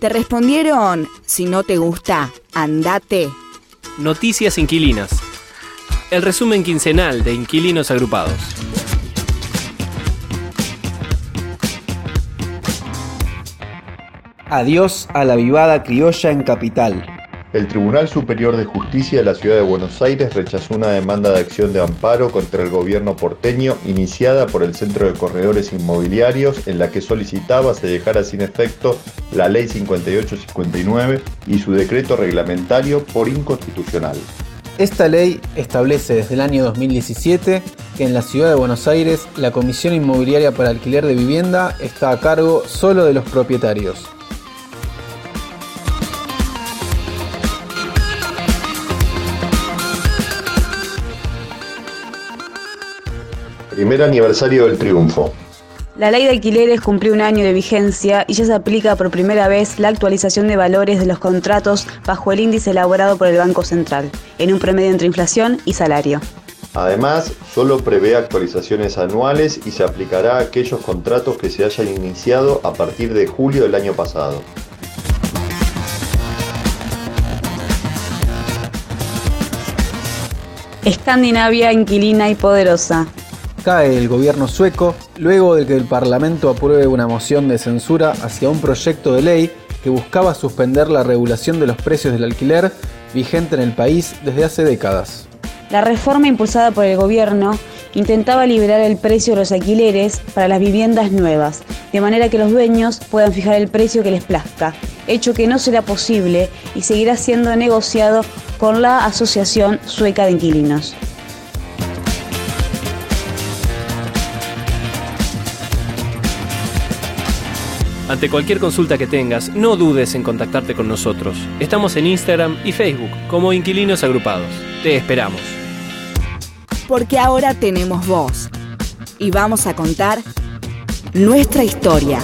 Te respondieron, si no te gusta, andate. Noticias Inquilinas. El resumen quincenal de Inquilinos Agrupados. Adiós a la vivada criolla en Capital. El Tribunal Superior de Justicia de la Ciudad de Buenos Aires rechazó una demanda de acción de amparo contra el gobierno porteño iniciada por el Centro de Corredores Inmobiliarios en la que solicitaba se dejara sin efecto la Ley 5859 y su decreto reglamentario por inconstitucional. Esta ley establece desde el año 2017 que en la ciudad de Buenos Aires la Comisión Inmobiliaria para Alquiler de Vivienda está a cargo solo de los propietarios. Primer aniversario del triunfo. La ley de alquileres cumplió un año de vigencia y ya se aplica por primera vez la actualización de valores de los contratos bajo el índice elaborado por el Banco Central, en un promedio entre inflación y salario. Además, solo prevé actualizaciones anuales y se aplicará a aquellos contratos que se hayan iniciado a partir de julio del año pasado. Escandinavia inquilina y poderosa. El gobierno sueco luego de que el Parlamento apruebe una moción de censura hacia un proyecto de ley que buscaba suspender la regulación de los precios del alquiler vigente en el país desde hace décadas. La reforma impulsada por el gobierno intentaba liberar el precio de los alquileres para las viviendas nuevas, de manera que los dueños puedan fijar el precio que les plazca, hecho que no será posible y seguirá siendo negociado con la Asociación Sueca de Inquilinos. Ante cualquier consulta que tengas, no dudes en contactarte con nosotros. Estamos en Instagram y Facebook como Inquilinos Agrupados. Te esperamos. Porque ahora tenemos voz y vamos a contar nuestra historia.